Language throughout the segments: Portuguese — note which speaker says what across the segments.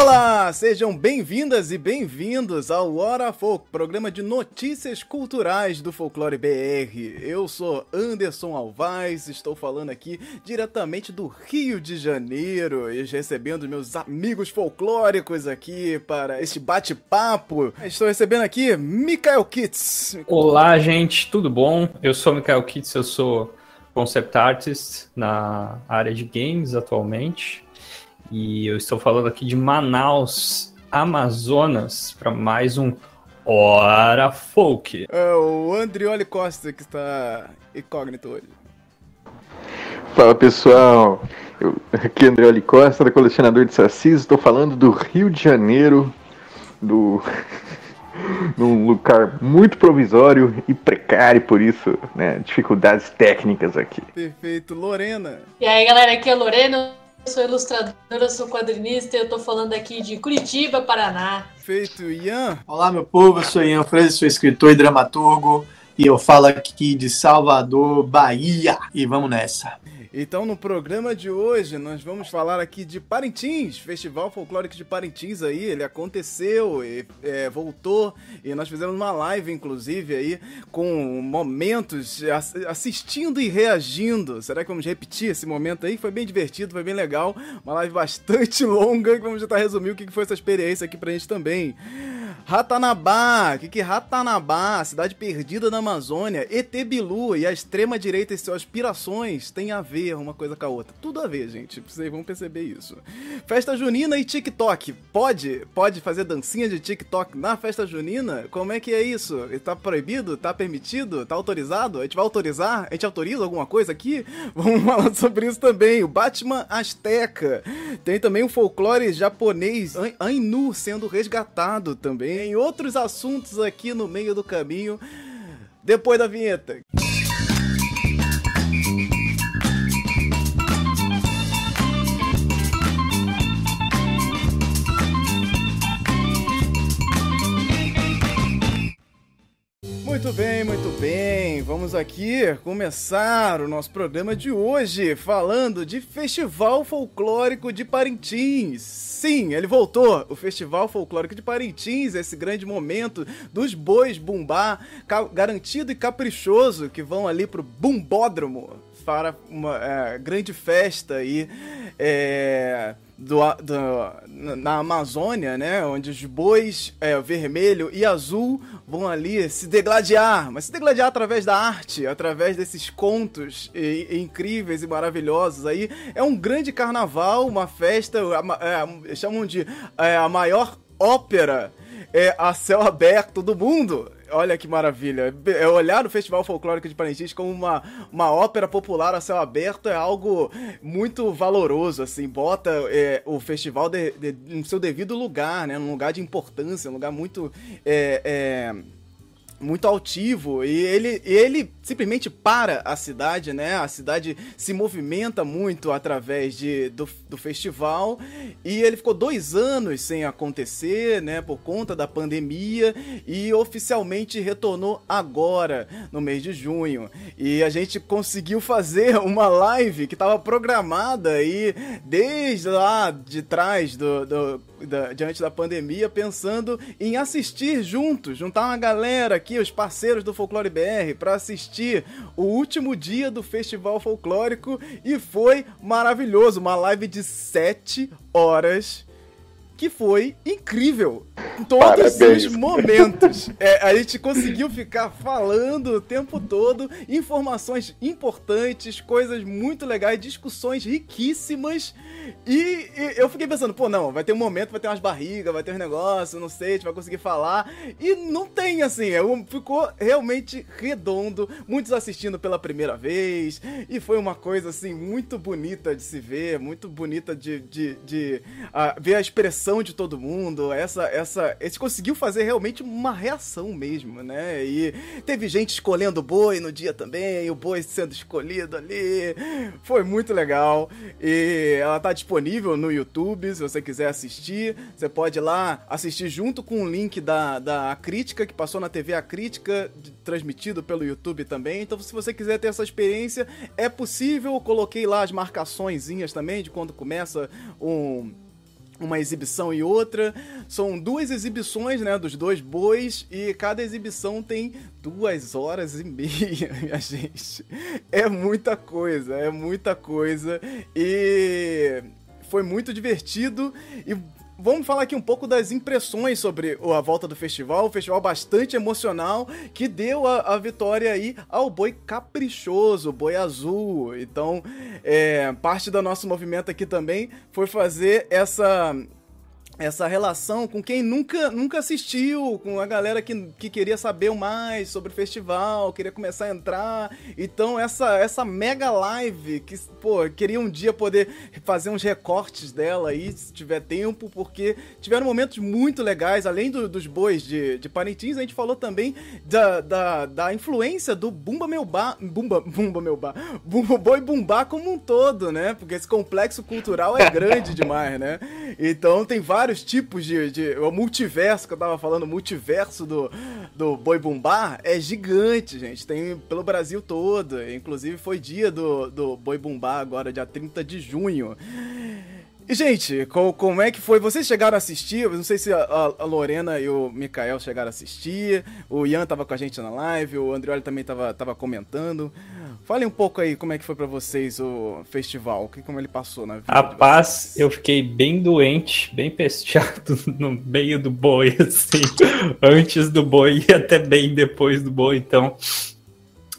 Speaker 1: Olá, sejam bem-vindas e bem-vindos ao Hora Folk, programa de notícias culturais do Folclore BR. Eu sou Anderson Alvaz, estou falando aqui diretamente do Rio de Janeiro e recebendo meus amigos folclóricos aqui para este bate-papo. Estou recebendo aqui Mikael Kitts.
Speaker 2: Olá, gente, tudo bom? Eu sou Mikael Kitts, eu sou concept artist na área de games atualmente. E eu estou falando aqui de Manaus, Amazonas, para mais um Hora Folk.
Speaker 1: É o Andrioli Costa que está incógnito hoje.
Speaker 3: Fala pessoal, eu, aqui é Andrioli Costa, da Colecionador de Sacis, estou falando do Rio de Janeiro, do num lugar muito provisório e precário, por isso, né, dificuldades técnicas aqui.
Speaker 1: Perfeito, Lorena.
Speaker 4: E aí galera, aqui é a Lorena, sou ilustradora, sou quadrinista e eu tô falando aqui de Curitiba, Paraná.
Speaker 1: Feito, Ian.
Speaker 5: Olá, meu povo, eu sou Ian Freire, sou escritor e dramaturgo e eu falo aqui de Salvador, Bahia. E vamos nessa.
Speaker 1: Então, no programa de hoje, nós vamos falar aqui de Parintins, Festival Folclórico de Parintins aí, ele aconteceu e é, voltou, e nós fizemos uma live, inclusive, aí, com momentos assistindo e reagindo. Será que vamos repetir esse momento aí? Foi bem divertido, foi bem legal, uma live bastante longa, que vamos tentar resumir o que foi essa experiência aqui pra gente também. Ratanabá, que que Ratanabá, cidade perdida na Amazônia, ET Bilu e a extrema-direita e suas aspirações têm a ver uma coisa com a outra. Tudo a ver, gente, vocês vão perceber isso. Festa junina e TikTok, pode? Pode fazer dancinha de TikTok na festa junina? Como é que é isso? Tá proibido? Tá permitido? Tá autorizado? A gente vai autorizar? A gente autoriza alguma coisa aqui? Vamos falar sobre isso também. O Batman Azteca. Tem também o folclore japonês Ainu sendo resgatado também em outros assuntos aqui no meio do caminho, depois da vinheta. Muito bem, muito bem. Vamos aqui começar o nosso programa de hoje falando de Festival Folclórico de Parintins. Sim, ele voltou. O Festival Folclórico de Parintins, esse grande momento dos bois bumbá, garantido e caprichoso que vão ali pro bumbódromo para uma é, grande festa aí. É do, do, na Amazônia, né? Onde os bois é, vermelho e azul vão ali se degladiar, mas se degladiar através da arte, através desses contos e, e incríveis e maravilhosos aí. É um grande carnaval, uma festa, é, chamam de é, a maior ópera é, a céu aberto do mundo. Olha que maravilha. É olhar o Festival Folclórico de Parintins como uma, uma ópera popular a céu aberto é algo muito valoroso, assim. Bota é, o festival de, de, no seu devido lugar, né? Num lugar de importância, um lugar muito... É, é muito altivo e ele, ele simplesmente para a cidade, né? A cidade se movimenta muito através de, do, do festival e ele ficou dois anos sem acontecer, né? Por conta da pandemia e oficialmente retornou agora, no mês de junho. E a gente conseguiu fazer uma live que estava programada aí desde lá de trás do, do da, diante da pandemia, pensando em assistir juntos, juntar uma galera aqui, os parceiros do Folclore BR, para assistir o último dia do Festival Folclórico e foi maravilhoso. Uma live de 7 horas que foi incrível. Em todos Parabéns. os momentos. É, a gente conseguiu ficar falando o tempo todo, informações importantes, coisas muito legais, discussões riquíssimas. E, e, eu fiquei pensando, pô, não, vai ter um momento, vai ter umas barrigas, vai ter uns negócios, não sei, a gente vai conseguir falar. E não tem, assim, é ficou realmente redondo, muitos assistindo pela primeira vez. E foi uma coisa, assim, muito bonita de se ver, muito bonita de, de, de uh, ver a expressão reação de todo mundo, essa, essa, esse conseguiu fazer realmente uma reação mesmo, né? E teve gente escolhendo o boi no dia também, o boi sendo escolhido ali, foi muito legal. E ela tá disponível no YouTube, se você quiser assistir, você pode ir lá assistir junto com o link da, da crítica que passou na TV A Crítica, transmitido pelo YouTube também. Então, se você quiser ter essa experiência, é possível. Eu coloquei lá as marcaçõezinhas também de quando começa um uma exibição e outra. São duas exibições, né, dos dois bois e cada exibição tem duas horas e meia, minha gente. É muita coisa, é muita coisa e foi muito divertido e vamos falar aqui um pouco das impressões sobre a volta do festival. Um festival bastante emocional que deu a, a vitória aí ao boi caprichoso, boi azul. Então, é, parte do nosso movimento aqui também foi fazer essa essa relação com quem nunca, nunca assistiu, com a galera que, que queria saber mais sobre o festival, queria começar a entrar. Então, essa, essa mega live, que, pô, queria um dia poder fazer uns recortes dela aí, se tiver tempo, porque tiveram momentos muito legais, além do, dos bois de, de Parintins, a gente falou também da, da, da influência do Bumba Meu Bar, Bumba, Bumba Meu Bar, Bumba Boi Bumbá como um todo, né? Porque esse complexo cultural é grande demais, né? Então, tem vários vários tipos de, de. O multiverso que eu tava falando, o multiverso do, do Boi Bumbá é gigante, gente. Tem pelo Brasil todo. Inclusive foi dia do, do Boi Bumbá agora, dia 30 de junho. E, gente, como é que foi? Vocês chegaram a assistir? Eu não sei se a, a, Lorena e o Mikael chegaram a assistir. O Ian tava com a gente na live, o Andrioli também tava, tava comentando. Fale um pouco aí como é que foi para vocês o festival, que como ele passou na vida.
Speaker 2: A paz, eu fiquei bem doente, bem pesteado no meio do boi, assim, antes do boi e até bem depois do boi, então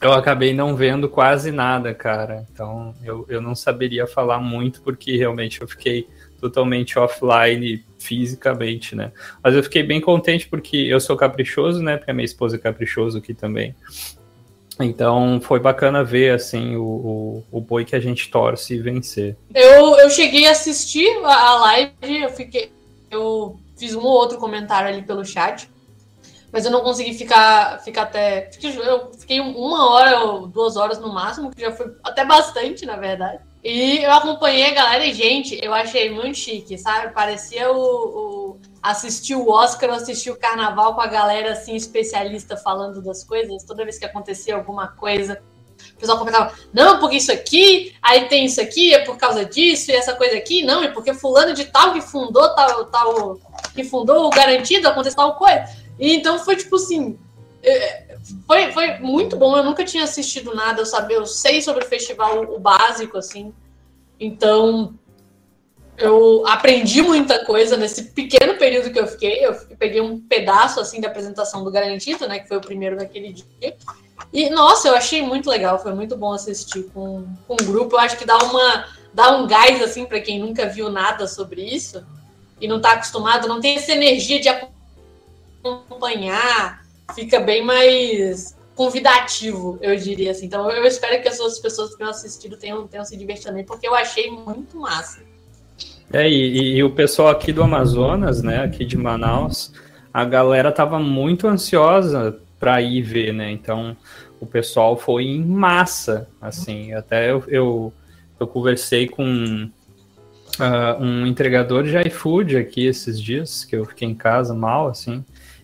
Speaker 2: eu acabei não vendo quase nada, cara. Então eu, eu não saberia falar muito porque realmente eu fiquei totalmente offline fisicamente, né? Mas eu fiquei bem contente porque eu sou caprichoso, né? Porque a minha esposa é caprichoso aqui também. Então foi bacana ver assim o, o, o, boi que a gente torce vencer.
Speaker 4: Eu, eu cheguei a assistir a, live, eu fiquei. Eu fiz um ou outro comentário ali pelo chat, mas eu não consegui ficar, ficar até. Eu fiquei uma hora ou duas horas no máximo, que já foi até bastante, na verdade. E eu acompanhei a galera e, gente, eu achei muito chique, sabe? Parecia o, o assistir o Oscar, assistir o carnaval com a galera assim, especialista falando das coisas. Toda vez que acontecia alguma coisa, o pessoal comentava, não, porque isso aqui, aí tem isso aqui, é por causa disso, e essa coisa aqui, não, é porque fulano de tal que fundou tal, tal que fundou o garantido, aconteceu tal coisa. E então foi tipo assim. É, foi, foi muito bom. Eu nunca tinha assistido nada, eu sabia, eu sei sobre o festival o básico, assim. Então, eu aprendi muita coisa nesse pequeno período que eu fiquei. Eu peguei um pedaço assim da apresentação do Garantido, né, que foi o primeiro daquele dia. E nossa, eu achei muito legal, foi muito bom assistir com, com um grupo. Eu acho que dá uma dá um gás assim para quem nunca viu nada sobre isso e não está acostumado, não tem essa energia de acompanhar fica bem mais convidativo, eu diria assim. Então eu espero que as outras pessoas que tenham assistido tenham, tenham se divertido também, porque eu achei muito massa.
Speaker 2: É, e, e, o pessoal aqui do Amazonas, né, aqui de Manaus, a galera tava muito ansiosa para ir ver, né? Então o pessoal foi em massa, assim. Até eu, eu, eu conversei com uh, um entregador de iFood aqui esses dias, que eu fiquei em casa mal, assim.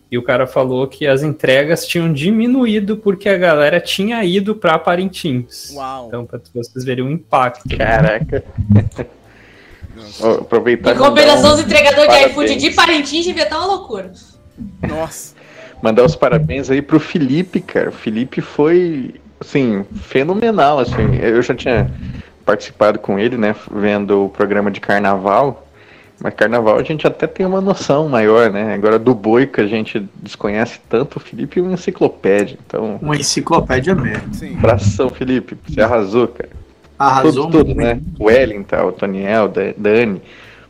Speaker 2: E o cara falou que as entregas tinham diminuído porque a galera tinha ido para Parintins.
Speaker 1: Uau.
Speaker 2: Então, para vocês verem o impacto.
Speaker 3: Caraca. Aproveitar.
Speaker 4: Em compensação, um os entregadores de iFood de Parintins devia estar uma loucura.
Speaker 1: Nossa.
Speaker 3: Mandar os parabéns aí pro Felipe, cara. O Felipe foi, assim, fenomenal, assim. Eu já tinha participado com ele, né, vendo o programa de carnaval. Mas carnaval a gente até tem uma noção maior, né? Agora do boi que a gente desconhece tanto, o Felipe é uma enciclopédia. Então,
Speaker 5: uma enciclopédia mesmo.
Speaker 3: Sim. Abração, Felipe. Você arrasou, cara.
Speaker 5: Arrasou
Speaker 3: tudo, tudo né? O Wellington, o Toniel, Dani.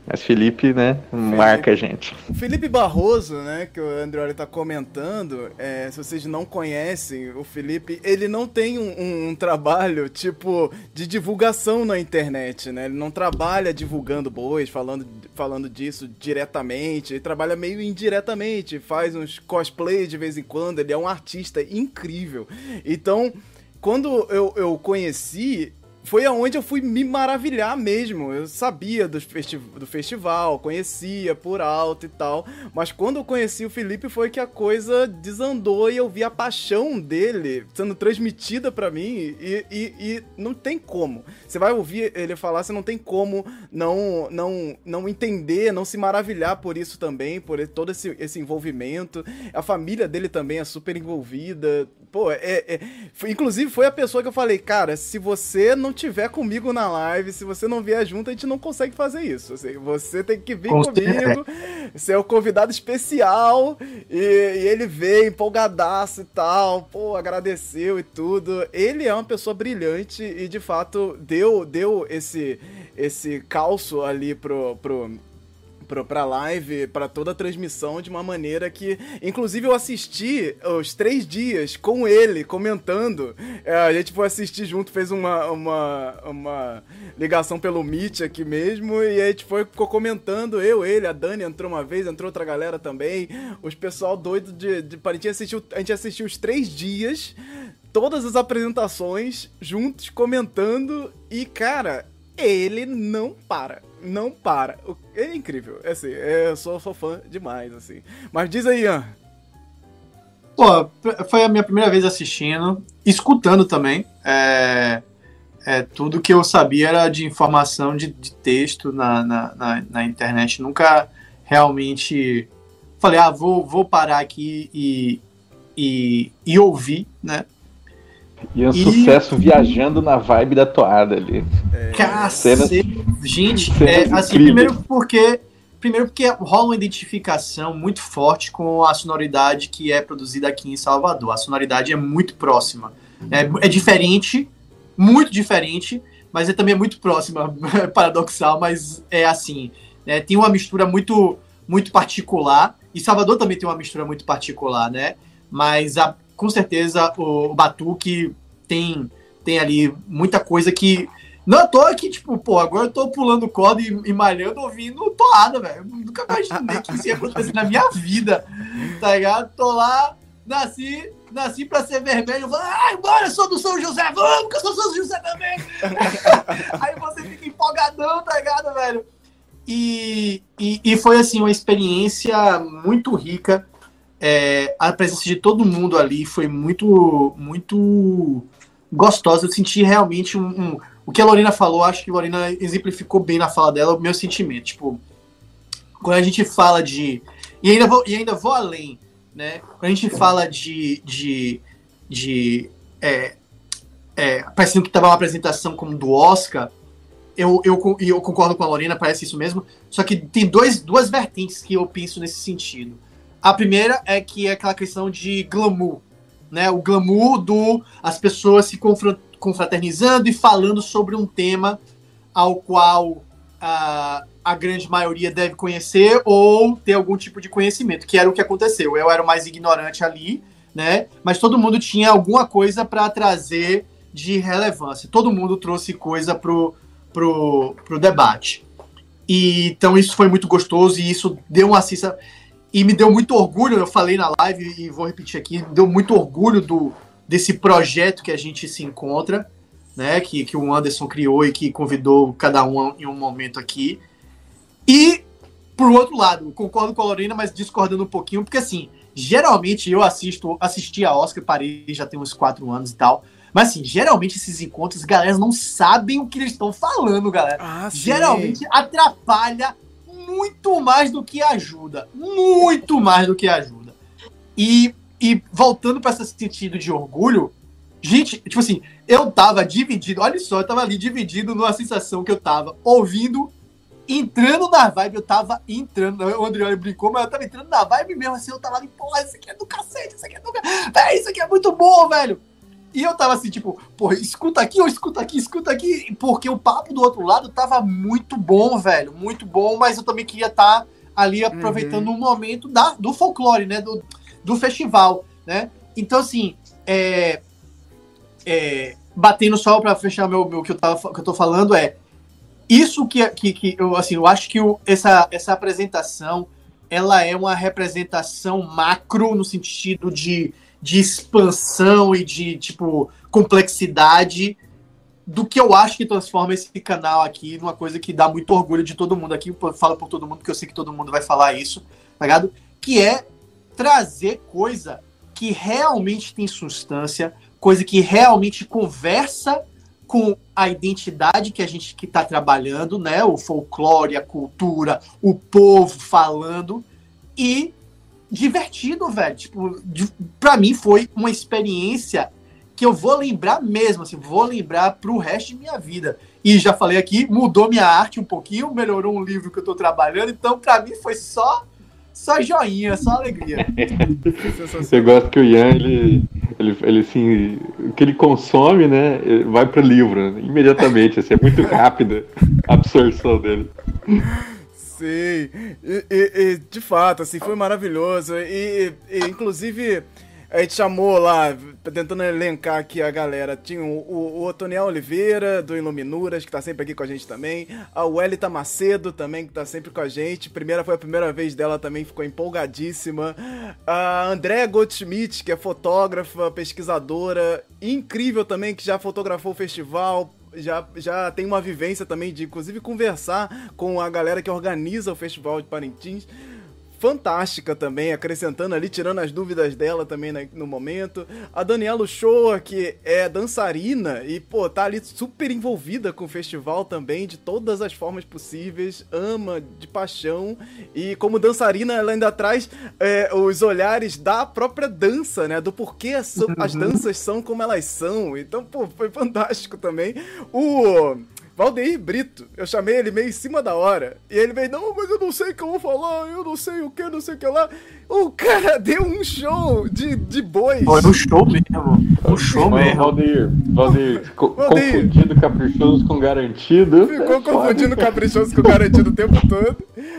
Speaker 3: Mas Felipe, né, marca a gente.
Speaker 1: O Felipe Barroso, né, que o André tá comentando, é, se vocês não conhecem o Felipe, ele não tem um, um, um, trabalho, tipo, de divulgação na internet, né? Ele não trabalha divulgando bois, falando, falando disso diretamente, ele trabalha meio indiretamente, faz uns cosplay de vez em quando, ele é um artista incrível. Então, quando eu, eu conheci, foi aonde eu fui me maravilhar mesmo. Eu sabia do, festi do festival, conhecia por alto e tal. Mas quando eu conheci o Felipe foi que a coisa desandou e eu vi a paixão dele sendo transmitida para mim. E, e, e, não tem como. Você vai ouvir ele falar, você não tem como não, não, não entender, não se maravilhar por isso também, por todo esse, esse envolvimento. A família dele também é super envolvida. Pô, é, é, inclusive foi a pessoa que eu falei, cara, se você não tiver comigo na live, se você não vier junto, a gente não consegue fazer isso. Assim, você tem que vir Com comigo, ser o convidado especial, e, e, ele veio empolgadaço e tal, pô, agradeceu e tudo. Ele é uma pessoa brilhante e de fato deu, deu esse, esse calço ali pro, pro, pra, pra live, para toda a transmissão, de uma maneira que. Inclusive, eu assisti os três dias com ele comentando. É, a gente foi assistir junto, fez uma, uma, uma ligação pelo Meet aqui mesmo, e a gente foi, ficou comentando. Eu, ele, a Dani entrou uma vez, entrou outra galera também. Os pessoal doido de, de a gente assistiu, a gente assistiu os três dias, todas as apresentações, juntos, comentando, e cara, ele não para não para. É incrível. É assim, eu sou, sou fã demais, assim. Mas diz aí, Ian.
Speaker 5: Pô, foi a minha primeira vez assistindo, escutando também. É, é, tudo que eu sabia era de informação de, de texto na, na, na, na, internet. Nunca realmente falei, ah, vou, vou parar aqui e, e, e ouvir, né?
Speaker 3: E um e... sucesso viajando na vibe da toada ali.
Speaker 5: É... Cacete. Gente, é, assim, primeiro porque. Primeiro porque rola uma identificação muito forte com a sonoridade que é produzida aqui em Salvador. A sonoridade é muito próxima. É, é diferente, muito diferente, mas é também muito próxima. Paradoxal, mas é assim. É, tem uma mistura muito, muito particular. E Salvador também tem uma mistura muito particular, né? Mas a, com certeza o, o Batuque tem, tem ali muita coisa que. Não à toa que, tipo, pô, agora eu tô pulando corda e, e malhando ouvindo toada, velho. Nunca imaginei que isso ia acontecer na minha vida, tá ligado? Tô lá, nasci, nasci pra ser vermelho, ai, bora, eu sou do São José, vamos, que eu sou do São José também. Aí você fica empolgadão, tá ligado, velho? E, e, e foi, assim, uma experiência muito rica é, a presença de todo mundo ali foi muito, muito gostosa. Eu senti realmente um, um, o que a Lorena falou. Acho que a Lorena exemplificou bem na fala dela o meu sentimento. Tipo, quando a gente fala de e ainda vou, e ainda vou além, né? Quando a gente fala de de, de é, é, parecendo que estava uma apresentação como do Oscar, eu, eu, eu concordo com a Lorena, parece isso mesmo. Só que tem dois, duas vertentes que eu penso nesse sentido. A primeira é que é aquela questão de glamour, né? O glamour do as pessoas se confraternizando e falando sobre um tema ao qual a, a grande maioria deve conhecer ou ter algum tipo de conhecimento, que era o que aconteceu. Eu era o mais ignorante ali, né? Mas todo mundo tinha alguma coisa para trazer de relevância. Todo mundo trouxe coisa pro, pro, pro debate. E, então isso foi muito gostoso e isso deu uma assista e me deu muito orgulho, eu falei na live e vou repetir aqui, me deu muito orgulho do, desse projeto que a gente se encontra, né? Que, que o Anderson criou e que convidou cada um em um momento aqui. E, por outro lado, concordo com a Lorena, mas discordando um pouquinho, porque assim, geralmente eu assisto, assisti a Oscar, parei já tem uns quatro anos e tal. Mas assim, geralmente esses encontros, galera não sabem o que eles estão falando, galera. Ah, geralmente atrapalha muito mais do que ajuda. Muito mais do que ajuda. E, e voltando para esse sentido de orgulho, gente, tipo assim, eu tava dividido, olha só, eu tava ali dividido numa sensação que eu tava ouvindo, entrando na vibe, eu tava entrando, o André brincou, mas eu tava entrando na vibe mesmo, assim, eu tava ali, porra, isso aqui é do cacete, isso aqui é do cacete, isso aqui é muito bom, velho. E eu tava assim, tipo, porra, escuta aqui, ou escuta aqui, escuta aqui, porque o papo do outro lado tava muito bom, velho, muito bom, mas eu também queria estar tá ali aproveitando o uhum. um momento da, do folclore, né, do, do festival, né? Então, assim, é, é, batendo só para fechar meu, meu que eu tava que eu tô falando é isso que, que, que eu assim eu acho que o, essa, essa apresentação ela é uma representação macro no sentido de de expansão e de, tipo, complexidade do que eu acho que transforma esse canal aqui numa coisa que dá muito orgulho de todo mundo aqui. Eu falo por todo mundo, porque eu sei que todo mundo vai falar isso, tá ligado? Que é trazer coisa que realmente tem substância, coisa que realmente conversa com a identidade que a gente que está trabalhando, né? O folclore, a cultura, o povo falando e divertido, velho. Tipo, de, pra mim foi uma experiência que eu vou lembrar mesmo, assim, vou lembrar pro resto de minha vida. E já falei aqui, mudou minha arte um pouquinho, melhorou um livro que eu tô trabalhando, então para mim foi só só joinha, só alegria.
Speaker 3: Você gosta que o Ian, ele, ele, ele assim, o que ele consome, né, vai pro livro, né, imediatamente, assim, é muito rápida a absorção dele.
Speaker 1: Sim, e, e, e, de fato, assim, foi maravilhoso. E, e inclusive, a gente chamou lá, tentando elencar aqui a galera. Tinha o, o, Otoniel Oliveira, do Iluminuras, que tá sempre aqui com a gente também. A Welita Macedo também, que tá sempre com a gente. Primeira foi a primeira vez dela também, ficou empolgadíssima. A Andréa Goldschmidt, que é fotógrafa, pesquisadora, incrível também, que já fotografou o festival, já, já tem uma vivência também de, inclusive, conversar com a galera que organiza o Festival de Parintins fantástica também, acrescentando ali, tirando as dúvidas dela também no momento. A Daniela Shoa, que é dançarina e, pô, tá ali super envolvida com o festival também, de todas as formas possíveis, ama de paixão. E como dançarina, ela ainda traz é, os olhares da própria dança, né? Do porquê as, as uhum. danças são como elas são. Então, pô, foi fantástico também. O Valdeir Brito. Eu chamei ele meio em cima da hora. E ele veio, não, mas eu não sei o que eu vou falar, eu não sei o que, não sei o que lá. O cara deu um show de, de bois.
Speaker 5: Foi um show mesmo. Um show mesmo.
Speaker 3: Valdeir, Valdeir, confundindo caprichoso com garantido.
Speaker 1: Ficou é confundindo foda. caprichoso com garantido o tempo todo.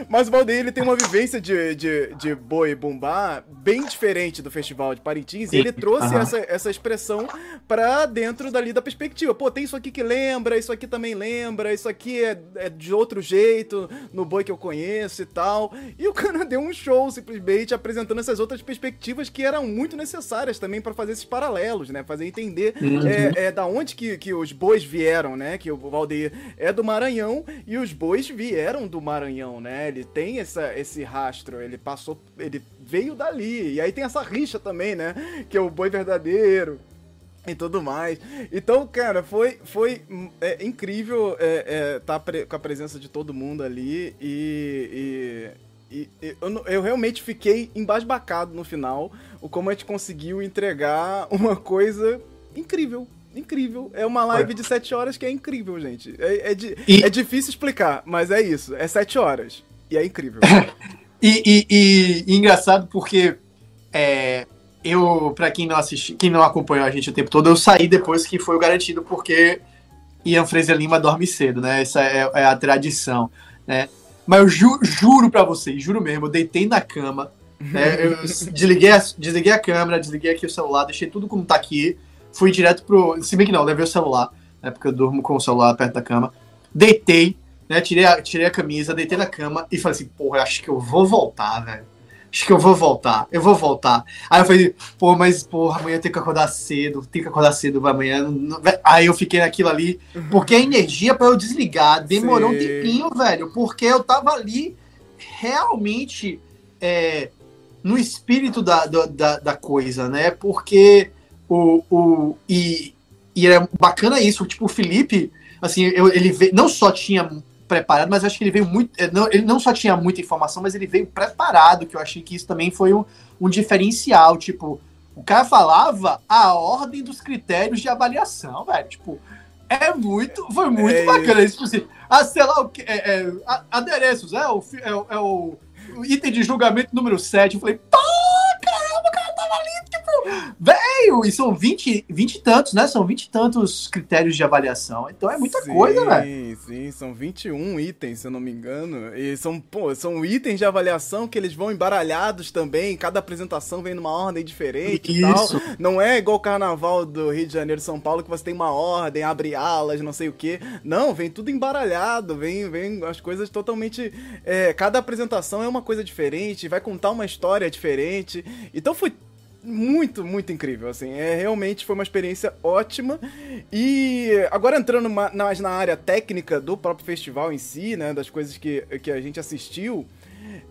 Speaker 1: Mas o Valdeir, ele tem uma vivência de, de, de boi bumbá bem diferente do Festival de Parintins. E ele trouxe uhum. essa, essa expressão pra dentro dali da perspectiva. Pô, tem isso aqui que lembra, isso aqui também lembra lembra, isso aqui é, é, de outro jeito, no boi que eu conheço e tal. E o cara deu um show simplesmente apresentando essas outras perspectivas que eram muito necessárias também para fazer esses paralelos, né? Fazer entender uhum. é, é, da onde que, que os bois vieram, né? Que o Valdeir é do Maranhão e os bois vieram do Maranhão, né? Ele tem essa, esse rastro, ele passou, ele veio dali. E aí tem essa rixa também, né? Que é o boi verdadeiro e tudo mais. Então, cara, foi, foi é, incrível é, é, tá com a presença de todo mundo ali e, e, e eu, eu, realmente fiquei embasbacado no final o como a gente conseguiu entregar uma coisa incrível. Incrível. É uma live de 7 horas que é incrível, gente. É, é, e... é difícil explicar, mas é isso. É 7 horas. E é incrível.
Speaker 5: e, e, e, engraçado porque é, eu, para quem não assistiu, quem não acompanhou a gente o tempo todo, eu saí depois que foi o garantido, porque Ian Fraser Lima dorme cedo, né? Essa é, é a tradição, né? Mas eu ju, juro para vocês, juro mesmo, eu deitei na cama, né? eu desliguei, a, desliguei a câmera, desliguei aqui o celular, deixei tudo como tá aqui, fui direto pro. Se bem que não, levei o celular, né? Porque eu durmo com o celular perto da cama. Deitei, né? Tirei a, tirei a camisa, deitei na cama e falei assim, porra, acho que eu vou voltar, velho acho que eu vou voltar, eu vou voltar. Aí eu falei, pô, mas porra, amanhã tem que acordar cedo, tem que acordar cedo amanhã. Aí eu fiquei naquilo ali, porque a energia para eu desligar demorou Sim. um tempinho, velho, porque eu tava ali realmente é, no espírito da, da, da coisa, né? Porque o. o e, e é bacana isso, tipo, o Felipe, assim, eu, ele não só tinha preparado, mas acho que ele veio muito. Eh, não, ele não só tinha muita informação, mas ele veio preparado, que eu achei que isso também foi um, um diferencial. Tipo, o cara falava a ordem dos critérios de avaliação, velho. Tipo, é muito. Foi muito é bacana isso. Tipo assim, ah, sei lá o que. É, é, adereços, é o, é, é o item de julgamento número 7. Eu falei, pá! Velho, e são 20, 20 e tantos, né? São 20 e tantos critérios de avaliação. Então é muita
Speaker 1: sim,
Speaker 5: coisa, velho.
Speaker 1: Sim, sim, são 21 itens, se eu não me engano. E são, pô, são itens de avaliação que eles vão embaralhados também. Cada apresentação vem numa ordem diferente Isso. e tal. Não é igual o carnaval do Rio de Janeiro São Paulo, que você tem uma ordem, abre alas, não sei o quê. Não, vem tudo embaralhado, vem, vem as coisas totalmente. É, cada apresentação é uma coisa diferente, vai contar uma história diferente. Então foi muito, muito incrível, assim. É, realmente foi uma experiência ótima. E agora entrando mais na área técnica do próprio festival em si, né? Das coisas que, que a gente assistiu.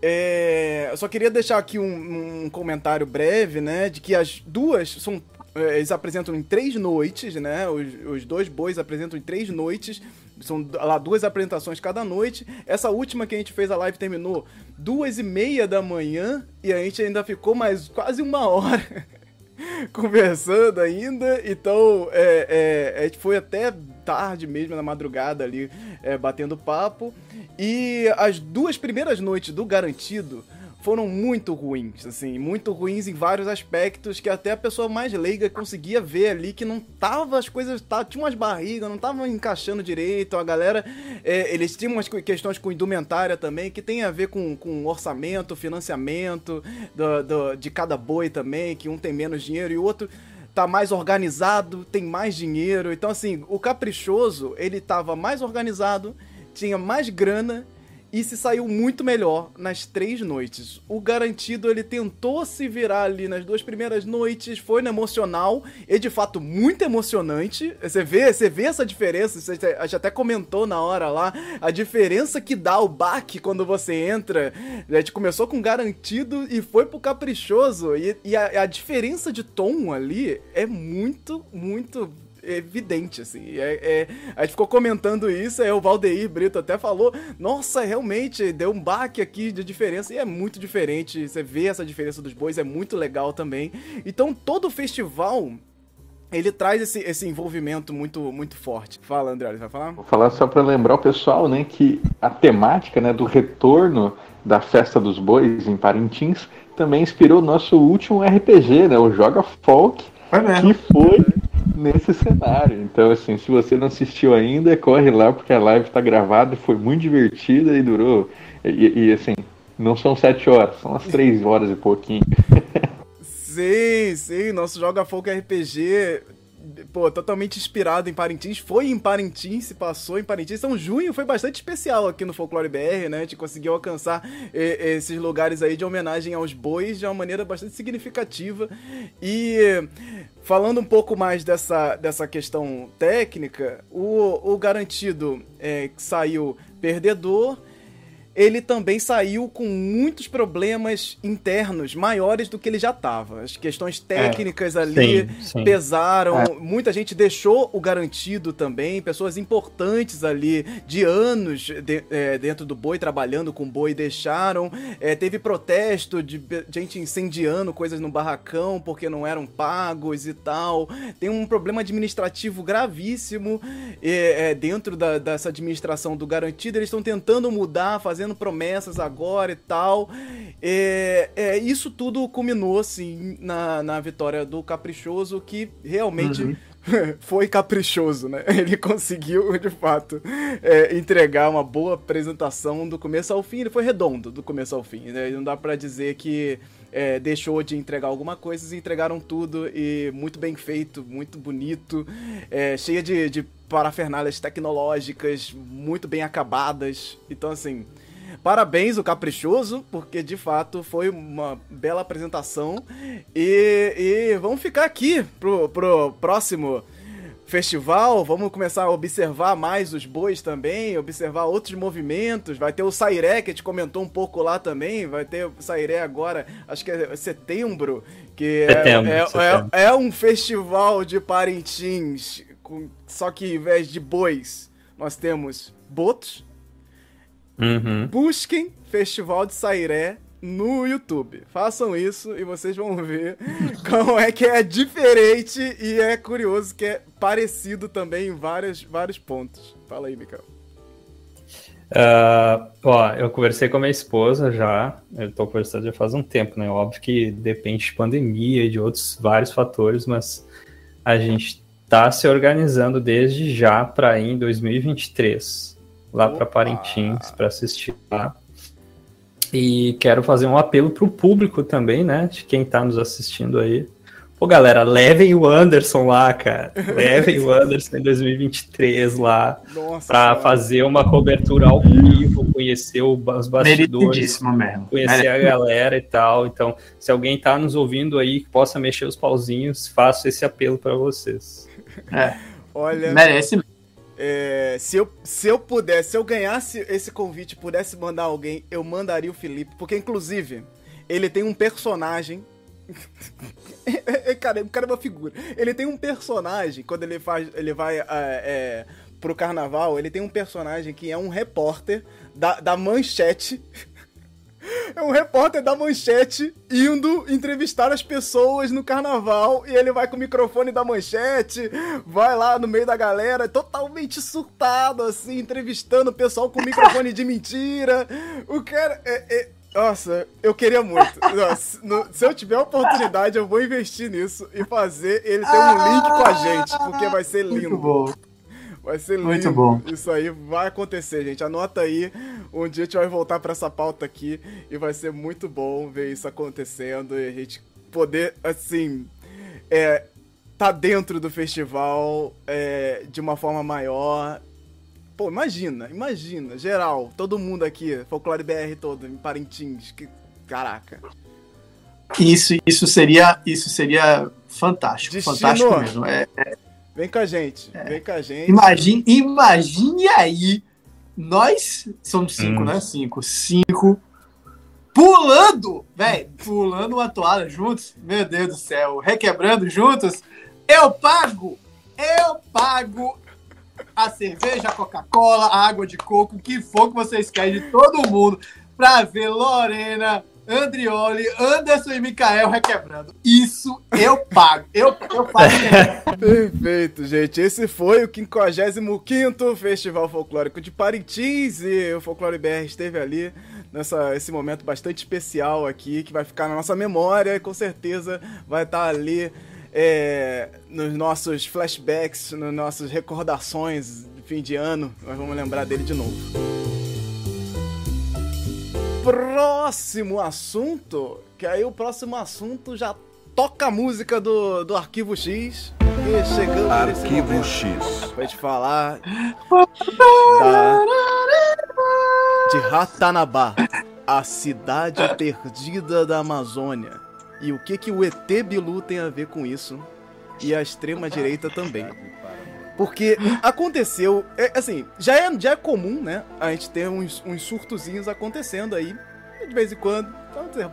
Speaker 1: É, eu só queria deixar aqui um, um, comentário breve, né? De que as duas são. É, eles apresentam em três noites, né? Os, os dois bois apresentam em três noites. São lá duas apresentações cada noite. Essa última que a gente fez a live terminou duas e meia da manhã e a gente ainda ficou mais quase uma hora conversando ainda. Então é, é, a gente foi até tarde mesmo, na madrugada ali, é, batendo papo. E as duas primeiras noites do Garantido foram muito ruins, assim, muito ruins em vários aspectos que até a pessoa mais leiga conseguia ver ali que não tava as coisas, tá, tinha umas barrigas, não estavam encaixando direito, a galera, é, eles tinham umas questões com indumentária também, que tem a ver com, com orçamento, financiamento do, do, de cada boi também, que um tem menos dinheiro e o outro tá mais organizado, tem mais dinheiro, então assim, o caprichoso, ele tava mais organizado, tinha mais grana e se saiu muito melhor nas três noites. O garantido ele tentou se virar ali nas duas primeiras noites, foi no emocional e de fato muito emocionante. Você vê, você vê essa diferença, você até comentou na hora lá a diferença que dá o baque quando você entra. A gente começou com garantido e foi pro caprichoso e, e a, a diferença de tom ali é muito, muito evidente, assim. É, é, a gente ficou comentando isso, aí o Valdeir Brito até falou, nossa, realmente, deu um baque aqui de diferença, e é muito diferente, você vê essa diferença dos bois, é muito legal também. Então, todo festival, ele traz esse, esse envolvimento muito muito forte. Fala, André, vai falar?
Speaker 3: Vou falar só para lembrar o pessoal, né, que a temática, né, do retorno da Festa dos Bois em Parintins também inspirou o nosso último RPG, né, o Joga Folk, é que foi nesse cenário. Então, assim, se você não assistiu ainda, corre lá, porque a live tá gravada, foi muito divertida e durou. E, e assim, não são sete horas, são umas três horas e pouquinho.
Speaker 1: sim, sim, nosso Joga Folk RPG pô, totalmente inspirado em Parintins. Foi em Parintins, se passou em Parintins. Então, junho foi bastante especial aqui no Folclore BR, né? A gente conseguiu alcançar esses lugares aí de homenagem aos bois de uma maneira bastante significativa. E falando um pouco mais dessa, dessa questão técnica, o, o garantido é, que saiu perdedor ele também saiu com muitos problemas internos maiores do que ele já estava. As questões é, técnicas é, ali sim, sim. pesaram, é. muita gente deixou o garantido também, pessoas importantes ali de anos de, é, dentro do boi, trabalhando com boi, deixaram. É, teve protesto de gente incendiando coisas no barracão porque não eram pagos e tal. Tem um problema administrativo gravíssimo é, dentro da, dessa administração do garantido. Eles estão tentando mudar, fazendo fazendo promessas agora e tal. É, é, isso tudo culminou, assim, na, na vitória do Caprichoso, que realmente. Uhum. foi caprichoso, né? Ele conseguiu, de fato, é, entregar uma boa apresentação do começo ao fim. Ele foi redondo do começo ao fim. Né? Não dá para dizer que é, deixou de entregar alguma coisa, eles entregaram tudo e muito bem feito, muito bonito, é, cheia de, de parafernálias tecnológicas, muito bem acabadas. Então, assim, Parabéns, o Caprichoso, porque de fato foi uma bela apresentação. E, e vamos ficar aqui pro, pro próximo festival, vamos começar a observar mais os bois também, observar outros movimentos. Vai ter o Sairé, que a gente comentou um pouco lá também. Vai ter o Sairé agora, acho que é setembro, que é, setembro, é, setembro. é, é um festival de Parintins, com, só que em vez de bois, nós temos botos
Speaker 2: Uhum.
Speaker 1: Busquem Festival de Sairé no YouTube. Façam isso e vocês vão ver como é que é diferente e é curioso que é parecido também em vários, vários pontos. Fala aí, Mikael.
Speaker 2: Uh, ó, eu conversei com a minha esposa já, eu tô conversando já faz um tempo, né? Óbvio que depende de pandemia e de outros vários fatores, mas a gente tá se organizando desde já para ir em 2023 lá para Parintins para assistir lá. E quero fazer um apelo para o público também, né? De quem está nos assistindo aí. Pô, galera, levem o Anderson lá, cara. Levem o Anderson em 2023 lá Nossa, pra cara. fazer uma cobertura ao vivo, conhecer os bastidores, mesmo. conhecer a galera e tal. Então, se alguém tá nos ouvindo aí que possa mexer os pauzinhos, faço esse apelo para vocês.
Speaker 1: É. Olha.
Speaker 5: Merece.
Speaker 1: É, se, eu, se eu pudesse, se eu ganhasse esse convite pudesse mandar alguém, eu mandaria o Felipe, porque inclusive ele tem um personagem cara, o cara é uma figura. Ele tem um personagem, quando ele faz. Ele vai é, é, pro carnaval, ele tem um personagem que é um repórter da, da manchete. É um repórter da manchete indo entrevistar as pessoas no carnaval e ele vai com o microfone da manchete, vai lá no meio da galera, totalmente surtado, assim, entrevistando o pessoal com microfone de mentira. O cara. É, é, nossa, eu queria muito. Nossa, no, se eu tiver a oportunidade, eu vou investir nisso e fazer ele ter um link com a gente, porque vai ser lindo.
Speaker 5: Muito bom.
Speaker 1: Vai ser lindo.
Speaker 5: Muito bom.
Speaker 1: Isso aí vai acontecer, gente. Anota aí. Um dia a gente vai voltar para essa pauta aqui e vai ser muito bom ver isso acontecendo e a gente poder, assim, é, tá dentro do festival é, de uma forma maior Pô, imagina, imagina, geral, todo mundo aqui, Folclore BR todo, em Parintins, que caraca.
Speaker 5: Isso, isso seria, isso seria fantástico, Destino. fantástico mesmo. É, é,
Speaker 1: vem com a gente, é. vem com a gente.
Speaker 5: Imagine, imagine aí, nós somos cinco, hum. né? Cinco, cinco, pulando, velho, pulando uma toalha juntos, meu Deus do céu, requebrando juntos, eu pago, eu pago a cerveja, a Coca-Cola, a água de coco, o que for que vocês querem de todo mundo pra ver Lorena, Andrioli, Anderson e Mikael requebrando. Isso eu pago. Eu, eu pago.
Speaker 1: Perfeito, gente. Esse foi o 55 Festival Folclórico de Parintins e o Folclore BR esteve ali nessa esse momento bastante especial aqui que vai ficar na nossa memória e com certeza vai estar ali é, nos nossos flashbacks, nas nossas recordações de fim de ano, nós vamos lembrar dele de novo. Próximo assunto, que aí o próximo assunto já toca a música do, do Arquivo X. E chegando
Speaker 6: Arquivo X.
Speaker 1: Pra gente falar da, de Ratanabá, a cidade perdida da Amazônia e o que, que o ET Bilu tem a ver com isso? E a extrema-direita também. Porque aconteceu, é, assim, já é, já é comum, né? A gente ter uns, uns surtozinhos acontecendo aí, de vez em quando. Então,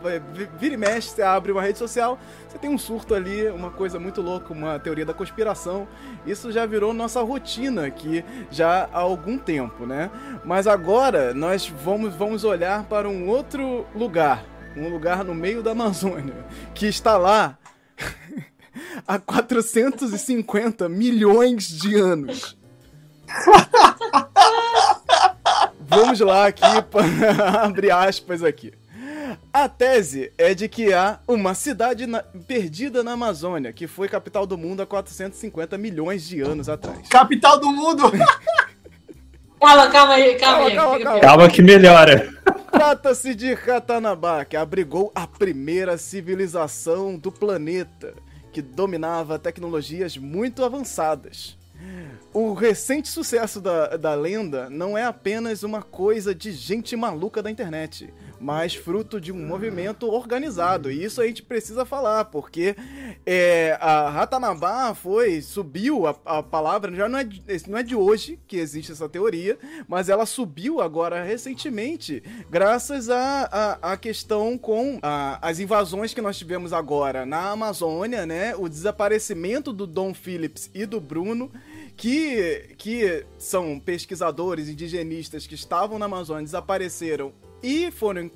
Speaker 1: vira e mexe, você abre uma rede social, você tem um surto ali, uma coisa muito louca, uma teoria da conspiração. Isso já virou nossa rotina aqui já há algum tempo, né? Mas agora nós vamos, vamos olhar para um outro lugar, um lugar no meio da Amazônia, que está lá há 450 milhões de anos. Vamos lá aqui para abrir aspas aqui. A tese é de que há uma cidade na... perdida na Amazônia, que foi capital do mundo há 450 milhões de anos atrás.
Speaker 5: Capital do mundo!
Speaker 4: calma, calma aí, calma, calma aí.
Speaker 2: Calma, calma, calma que melhora.
Speaker 1: Trata-se de Ratanabá, que abrigou a primeira civilização do planeta, que dominava tecnologias muito avançadas. O recente sucesso da, da lenda não é apenas uma coisa de gente maluca da internet mas fruto de um movimento organizado. E isso a gente precisa falar, porque é, a Ratanabá foi, subiu a, a palavra, já não é, não é de hoje que existe essa teoria, mas ela subiu agora recentemente, graças à a, a, a, questão com a, as invasões que nós tivemos agora na Amazônia, né? O desaparecimento do Dom Phillips e do Bruno que, que são pesquisadores indigenistas que estavam na Amazônia, desapareceram e foram.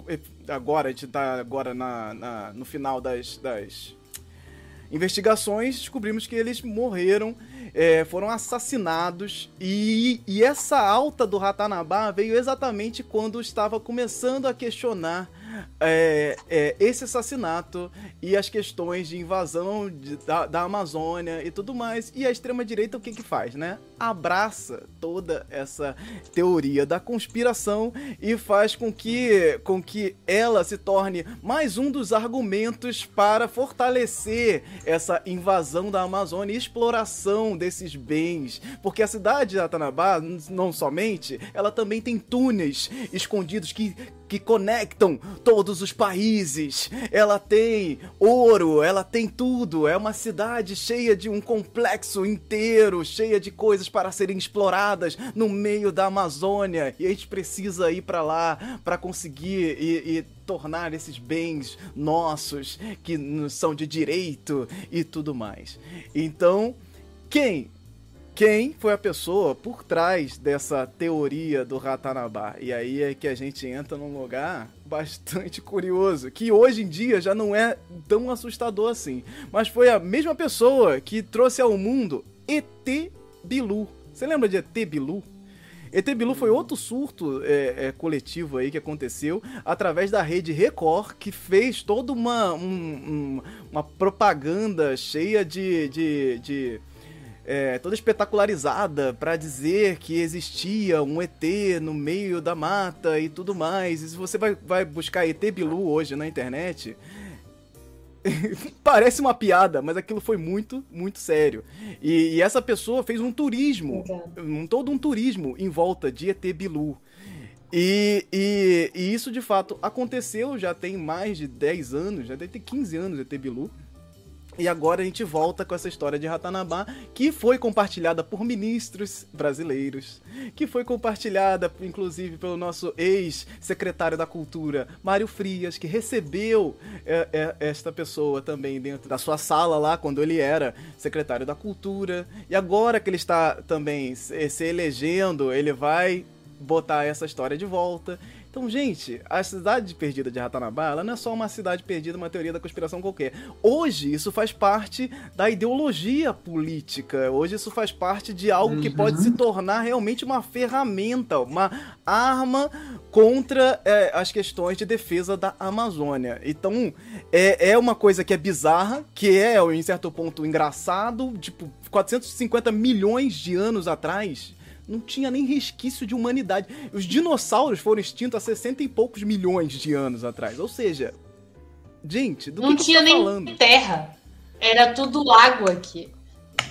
Speaker 1: Agora, a gente tá agora na, na no final das, das investigações, descobrimos que eles morreram, é, foram assassinados. E, e essa alta do Ratanabá veio exatamente quando estava começando a questionar é, é, esse assassinato e as questões de invasão de, da, da, Amazônia e tudo mais. E a extrema-direita o que que faz, né? Abraça toda essa teoria da conspiração e faz com que, com que ela se torne mais um dos argumentos para fortalecer essa invasão da Amazônia e exploração desses bens. Porque a cidade de Atanabá, não somente, ela também tem túneis escondidos que que conectam todos os países. Ela tem ouro, ela tem tudo. É uma cidade cheia de um complexo inteiro, cheia de coisas para serem exploradas no meio da Amazônia. E a gente precisa ir para lá para conseguir e, e tornar esses bens nossos que são de direito e tudo mais. Então, quem quem foi a pessoa por trás dessa teoria do Ratanabá. E aí é que a gente entra num lugar bastante curioso, que hoje em dia já não é tão assustador assim. Mas foi a mesma pessoa que trouxe ao mundo ET Bilu. Você lembra de ET Bilu? ET Bilu foi outro surto é, é, coletivo aí que aconteceu através da rede Record, que fez toda uma, um, um, uma propaganda cheia de, de, de é, toda espetacularizada para dizer que existia um ET no meio da mata e tudo mais. E se você vai, vai buscar ET Bilu hoje na internet, parece uma piada, mas aquilo foi muito, muito sério. E, e essa pessoa fez um turismo, um, todo um turismo em volta de ET Bilu. E, e, e, isso de fato aconteceu já tem mais de 10 anos, já deve ter 15 anos ET Bilu. E agora a gente volta com essa história de Ratanabá, que foi compartilhada por ministros brasileiros, que foi compartilhada, inclusive, pelo nosso ex-secretário da Cultura, Mário Frias, que recebeu é, é, esta pessoa também dentro da sua sala lá, quando ele era secretário da Cultura. E agora que ele está também se elegendo, ele vai botar essa história de volta. Então, gente, a cidade perdida de Ratanabá, ela não é só uma cidade perdida, uma teoria da conspiração qualquer. Hoje, isso faz parte da ideologia política. Hoje, isso faz parte de algo uhum. que pode se tornar realmente uma ferramenta, uma arma contra é, as questões de defesa da Amazônia. Então, é, é uma coisa que é bizarra, que é, em certo ponto, engraçado. Tipo, 450 milhões de anos atrás, não tinha nem resquício de humanidade. Os dinossauros foram extintos há 60 e poucos milhões de anos atrás. Ou seja, gente, do
Speaker 4: não
Speaker 1: que,
Speaker 4: tinha
Speaker 1: que tá
Speaker 4: nem
Speaker 1: falando?
Speaker 4: terra. Era tudo lago aqui.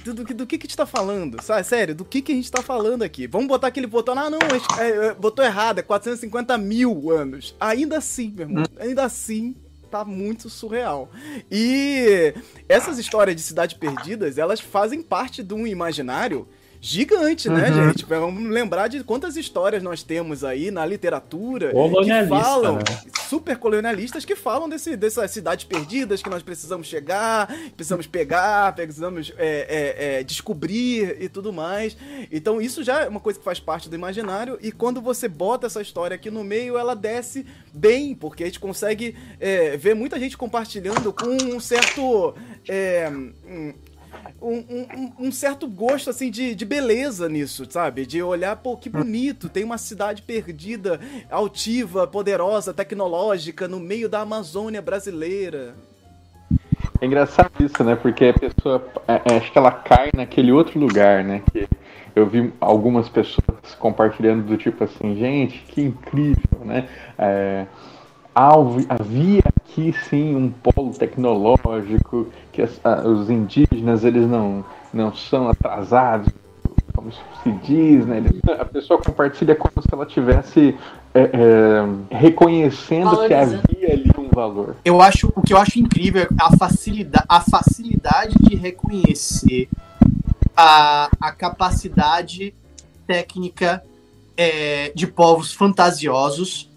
Speaker 1: Do, do, do, que que a gente tá falando? Sabe, sério, do que que a gente tá falando aqui? Vamos botar aquele botão. Ah, não, é, é, botou errado, é 450 mil anos. Ainda assim, meu irmão, ainda assim, tá muito surreal. E essas histórias de cidades perdidas, elas fazem parte de um imaginário gigante, né, uhum. gente? Vamos lembrar de quantas histórias nós temos aí na literatura que falam, né? super colonialistas, que falam desse, dessas cidades perdidas que nós precisamos chegar, precisamos pegar, precisamos é, é, é, descobrir e tudo mais. Então isso já é uma coisa que faz parte do imaginário e quando você bota essa história aqui no meio, ela desce bem, porque a gente consegue é, ver muita gente compartilhando com um certo é, um, um, um, certo gosto, assim, de, de beleza nisso, sabe? De olhar, pô, que bonito, tem uma cidade perdida, altiva, poderosa, tecnológica, no meio da Amazônia brasileira.
Speaker 3: É engraçado isso, né? Porque a pessoa, é, é, acho que ela cai naquele outro lugar, né? Que eu vi algumas pessoas compartilhando do tipo assim, gente, que incrível, né? É, havia aqui sim um polo tecnológico, que as, os indígenas eles não, não são atrasados, como se diz, né? A pessoa compartilha como se ela tivesse é, é, reconhecendo que havia ali um valor.
Speaker 5: Eu acho o que eu acho incrível é a facilidade, a facilidade de reconhecer a, a capacidade técnica é, de povos fantasiosos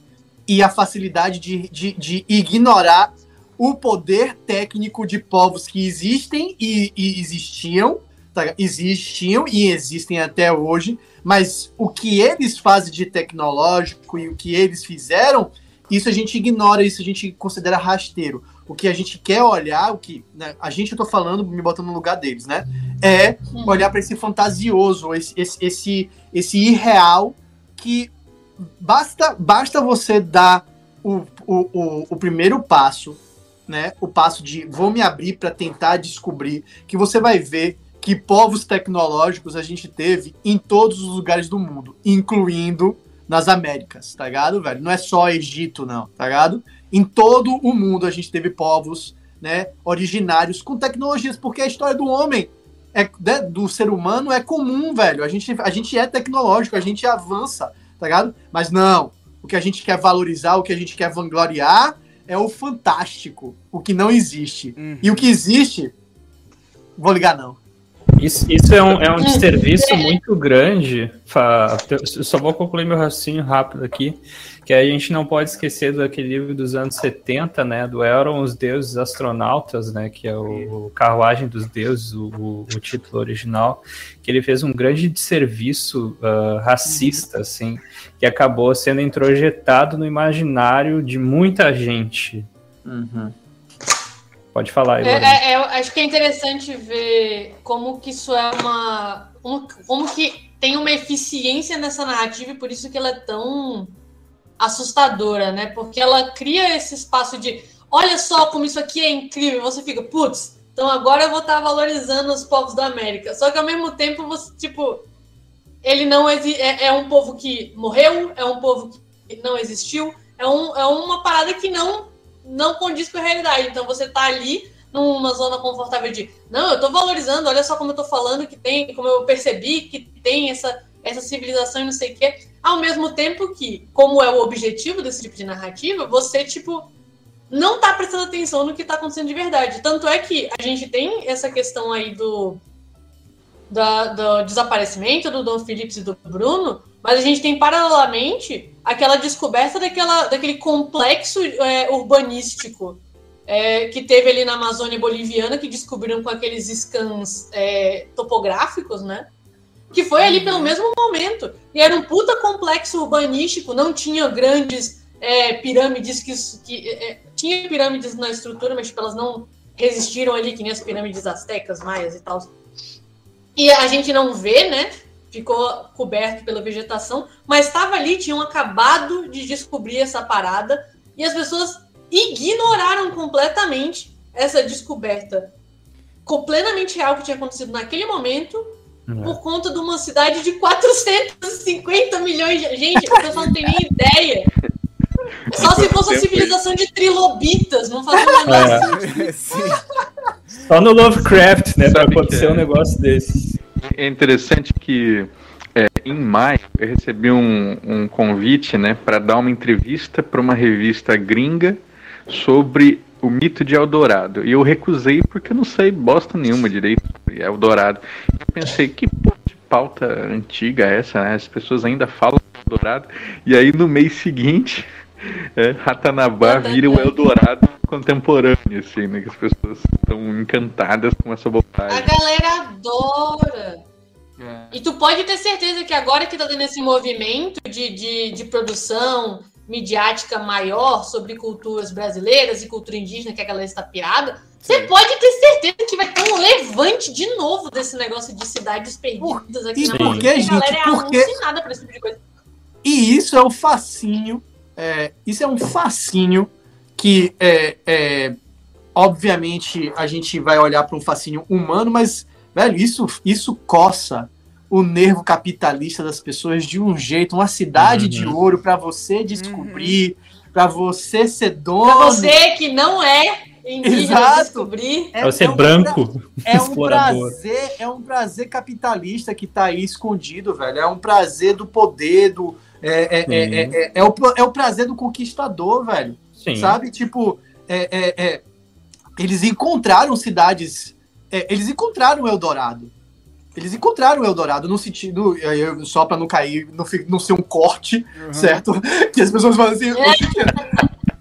Speaker 5: e a facilidade de, de, de ignorar o poder técnico de povos que existem e, e existiam, tá? existiam e existem até hoje, mas o que eles fazem de tecnológico e o que eles fizeram, isso a gente ignora, isso a gente considera rasteiro. O que a gente quer olhar, o que né, a gente eu tô falando, me botando no lugar deles, né? É olhar para esse fantasioso, esse, esse, esse, esse irreal que basta, basta você dar o, o, o, o primeiro passo, né? O passo de vou me abrir para tentar descobrir que você vai ver que povos tecnológicos a gente teve em todos os lugares do mundo, incluindo nas Américas, tá ligado, velho? Não é só Egito, não, tá ligado? Em todo o mundo a gente teve povos, né, originários com tecnologias, porque a história do homem é, né, do ser humano é comum, velho. A gente, a gente é tecnológico, a gente avança, tá ligado? Mas não, o que a gente quer valorizar, o que a gente quer vangloriar é o fantástico, o que não existe. Uhum. E o que existe, vou ligar não.
Speaker 2: Isso, isso é um, é um desserviço muito grande. Eu só vou concluir meu raciocínio rápido aqui, que a gente não pode esquecer daquele livro dos anos 70, né, do Eram os Deuses Astronautas, né, que é o Carruagem dos Deuses, o, o título original, que ele fez um grande desserviço uh, racista, uhum. assim, que acabou sendo introjetado no imaginário de muita gente. Uhum. Pode falar,
Speaker 4: é, é, é, Acho que é interessante ver como que isso é uma. Como, como que tem uma eficiência nessa narrativa e por isso que ela é tão assustadora, né? Porque ela cria esse espaço de olha só como isso aqui é incrível. Você fica, putz, então agora eu vou estar valorizando os povos da América. Só que ao mesmo tempo, você, tipo, ele não é, é um povo que morreu, é um povo que não existiu, é, um, é uma parada que não não condiz com a realidade. Então você tá ali numa zona confortável de não, eu tô valorizando, olha só como eu tô falando que tem, como eu percebi que tem essa, essa civilização e não sei o quê. Ao mesmo tempo que, como é o objetivo desse tipo de narrativa, você, tipo, não tá prestando atenção no que tá acontecendo de verdade. Tanto é que a gente tem essa questão aí do, do desaparecimento do Dom Phillips e do Bruno, mas a gente tem paralelamente aquela descoberta daquela, daquele complexo é, urbanístico é, que teve ali na Amazônia Boliviana, que descobriram com aqueles scans é, topográficos, né? Que foi ali pelo mesmo momento. E era um puta complexo urbanístico, não tinha grandes é, pirâmides que. que é, tinha pirâmides na estrutura, mas tipo, elas não resistiram ali, que nem as pirâmides astecas, maias e tal. E a gente não vê, né? Ficou coberto pela vegetação, mas estava ali, tinham acabado de descobrir essa parada e as pessoas ignoraram completamente essa descoberta completamente real que tinha acontecido naquele momento é. por conta de uma cidade de 450 milhões de gente, a pessoa não tem nem ideia. Só se fosse a civilização de trilobitas, não fazia o menor
Speaker 2: é. Só no Lovecraft, né, para acontecer um negócio desse.
Speaker 3: É interessante que é, em maio eu recebi um, um convite né, para dar uma entrevista para uma revista gringa sobre o mito de Eldorado. E eu recusei porque eu não sei bosta nenhuma direito sobre Eldorado. Eu pensei, que de pauta antiga é essa, né? As pessoas ainda falam Eldorado. E aí no mês seguinte, é, Ratanabá vira o Eldorado contemporâneo, assim, né? Que as pessoas estão encantadas com essa bobagem.
Speaker 4: A galera adora! É. E tu pode ter certeza que agora que tá tendo esse movimento de, de, de produção midiática maior sobre culturas brasileiras e cultura indígena, que a galera está pirada, você pode ter certeza que vai ter um levante de novo desse negócio de cidades perdidas aqui
Speaker 5: e na por que, gente? A galera é porque... alucinada por esse tipo de coisa. E isso é o fascínio, é, isso é um fascínio que é, é, obviamente a gente vai olhar para um fascínio humano, mas velho, isso isso coça o nervo capitalista das pessoas de um jeito, uma cidade uhum. de ouro para você descobrir, uhum. para você ser dono. Para
Speaker 4: você que não é Exato. descobrir.
Speaker 2: É, você é um branco.
Speaker 5: É um prazer, é um prazer capitalista que tá aí escondido, velho. É um prazer do poder, do é, é, é, é, é, é, o, é o prazer do conquistador, velho. Sim. Sabe? Tipo, é, é, é, eles encontraram cidades. É, eles encontraram o Eldorado. Eles encontraram o Eldorado no sentido. Só para não cair, não, não ser um corte, uhum. certo? Que as pessoas falam assim.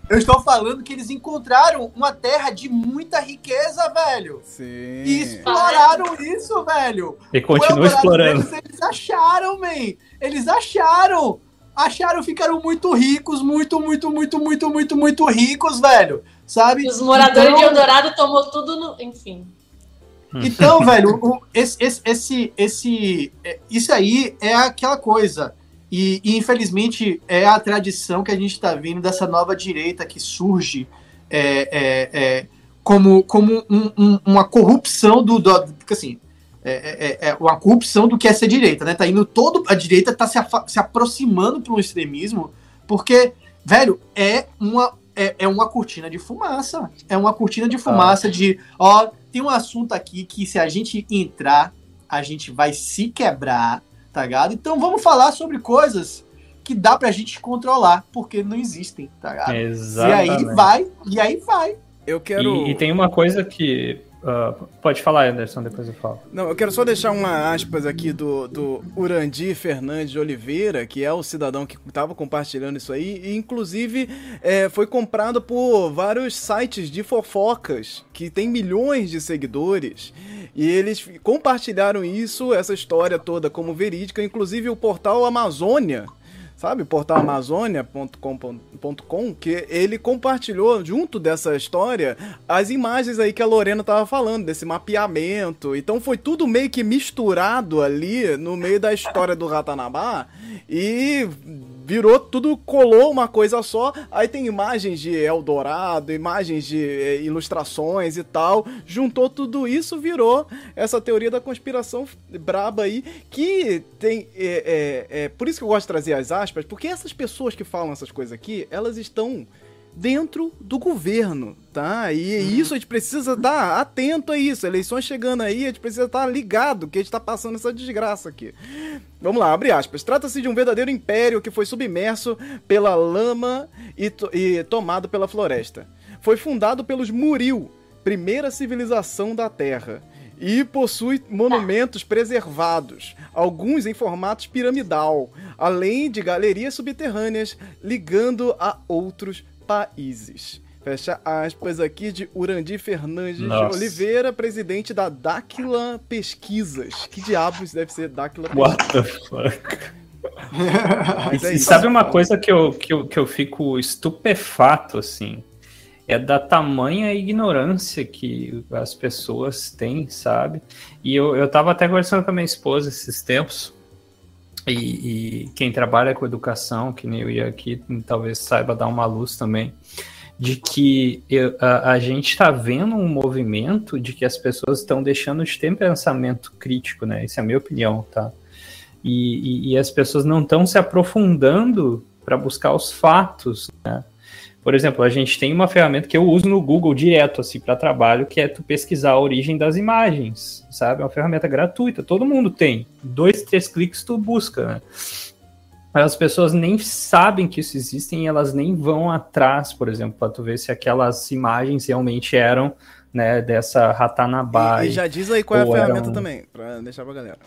Speaker 5: Eu estou falando que eles encontraram uma terra de muita riqueza, velho.
Speaker 1: Sim.
Speaker 5: E exploraram isso, velho.
Speaker 2: E continuam explorando.
Speaker 5: Deles, eles acharam, man. Eles acharam acharam, ficaram muito ricos, muito, muito, muito, muito, muito, muito ricos, velho. Sabe?
Speaker 4: Os moradores então, de Eldorado tomou tudo no. Enfim.
Speaker 5: Então, velho, o, esse, esse, esse, esse, é, isso aí é aquela coisa. E, e, infelizmente é a tradição que a gente está vendo dessa nova direita que surge é, é, é, como, como um, um, uma corrupção do. do porque assim, é, é, é, uma corrupção do que é ser direita, né? Tá indo todo. A direita tá se, se aproximando para um extremismo, porque, velho, é uma, é, é uma cortina de fumaça. É uma cortina de fumaça ah. de. Ó, tem um assunto aqui que se a gente entrar, a gente vai se quebrar tá ligado? Então vamos falar sobre coisas que dá pra gente controlar, porque não existem, tá ligado?
Speaker 2: Exatamente.
Speaker 5: E aí vai, e aí vai.
Speaker 2: Eu quero. E, e tem uma coisa que Uh, pode falar, Anderson, depois eu falo.
Speaker 1: Não, eu quero só deixar uma aspas aqui do, do Urandi Fernandes de Oliveira, que é o cidadão que estava compartilhando isso aí, e inclusive é, foi comprado por vários sites de fofocas que tem milhões de seguidores. E eles compartilharam isso, essa história toda, como verídica, inclusive o portal Amazônia sabe, portal amazônia.com.com, que ele compartilhou junto dessa história as imagens aí que a Lorena tava falando, desse mapeamento. Então foi tudo meio que misturado ali no meio da história do Ratanabá e virou tudo, colou uma coisa só. Aí tem imagens de Eldorado, imagens de é, ilustrações e tal. Juntou tudo isso, virou essa teoria da conspiração braba aí. Que tem. É, é, é, por isso que eu gosto de trazer as aspas, porque essas pessoas que falam essas coisas aqui, elas estão dentro do governo, tá? E uhum. isso a gente precisa estar atento a isso. Eleições chegando aí, a gente precisa estar ligado que a gente está passando essa desgraça aqui. Vamos lá, abre aspas. Trata-se de um verdadeiro império que foi submerso pela lama e, to e tomado pela floresta. Foi fundado pelos Muril, primeira civilização da Terra e possui monumentos preservados, alguns em formato piramidal, além de galerias subterrâneas ligando a outros países. Fecha aspas aqui de Urandi Fernandes Nossa. de Oliveira, presidente da Dáquila Pesquisas. Que diabos deve ser Dáquila
Speaker 2: Pesquisas? What the fuck? é e sabe uma coisa que eu, que, eu, que eu fico estupefato, assim? É da tamanha ignorância que as pessoas têm, sabe? E eu, eu tava até conversando com a minha esposa esses tempos, e, e, quem trabalha com educação, que nem eu ia aqui, talvez saiba dar uma luz também, de que eu, a, a, gente está vendo um movimento de que as pessoas estão deixando de ter pensamento crítico, né? Essa é a minha opinião, tá? E, e, e as pessoas não estão se aprofundando para buscar os fatos, né? Por exemplo, a gente tem uma ferramenta que eu uso no Google direto, assim, para trabalho, que é tu pesquisar a origem das imagens, sabe? É uma ferramenta gratuita, todo mundo tem. Dois, três cliques tu busca, né? Mas as pessoas nem sabem que isso existe e elas nem vão atrás, por exemplo, para tu ver se aquelas imagens realmente eram, né, dessa Ratanabá.
Speaker 1: E, e já diz aí qual é a ferramenta eram... também, para deixar pra galera.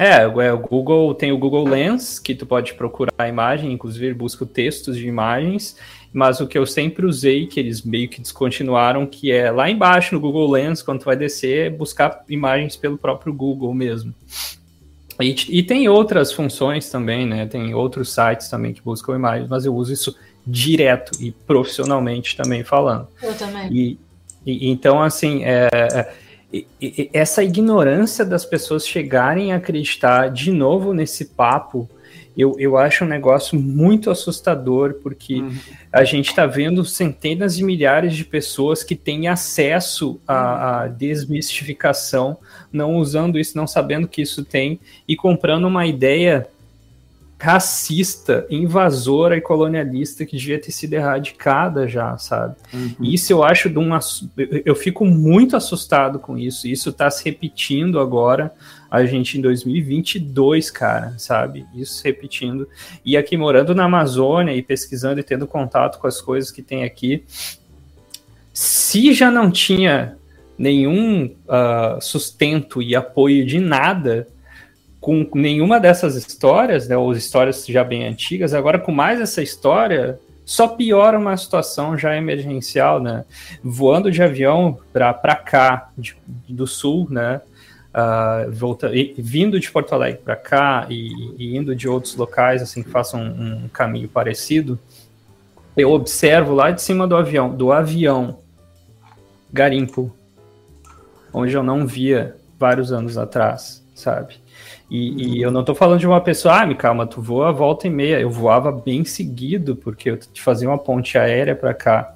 Speaker 2: É, é, o Google tem o Google Lens, que tu pode procurar a imagem, inclusive busca textos de imagens, mas o que eu sempre usei, que eles meio que descontinuaram, que é lá embaixo no Google Lens, quando tu vai descer, buscar imagens pelo próprio Google mesmo. E, e tem outras funções também, né? Tem outros sites também que buscam imagens, mas eu uso isso direto e profissionalmente também falando.
Speaker 4: Eu também.
Speaker 2: E, e então, assim, é, é, essa ignorância das pessoas chegarem a acreditar de novo nesse papo eu, eu acho um negócio muito assustador, porque uhum. a gente está vendo centenas de milhares de pessoas que têm acesso à, à, desmistificação, não usando isso, não sabendo que isso tem, e comprando uma ideia racista, invasora e colonialista que devia ter sido erradicada já, sabe? Uhum. Isso eu acho de um. Eu fico muito assustado com isso. Isso está se repetindo agora a gente em 2022, cara, sabe? Isso repetindo. E aqui morando na Amazônia e pesquisando e tendo contato com as coisas que tem aqui, se já não tinha nenhum uh, sustento e apoio de nada com nenhuma dessas histórias, né, ou histórias já bem antigas, agora com mais essa história, só piora uma situação já emergencial, né? Voando de avião para cá, de, do sul, né? uh, volta, e, vindo de Porto Alegre para cá e, e, indo de outros locais, assim, que façam um, um, caminho parecido, eu observo lá de cima do avião, do avião, garimpo, onde eu não via vários anos atrás, sabe? E, e, eu não tô falando de uma pessoa, ah, me calma, tu voa volta e meia. Eu voava bem seguido, porque eu fazia uma ponte aérea para cá.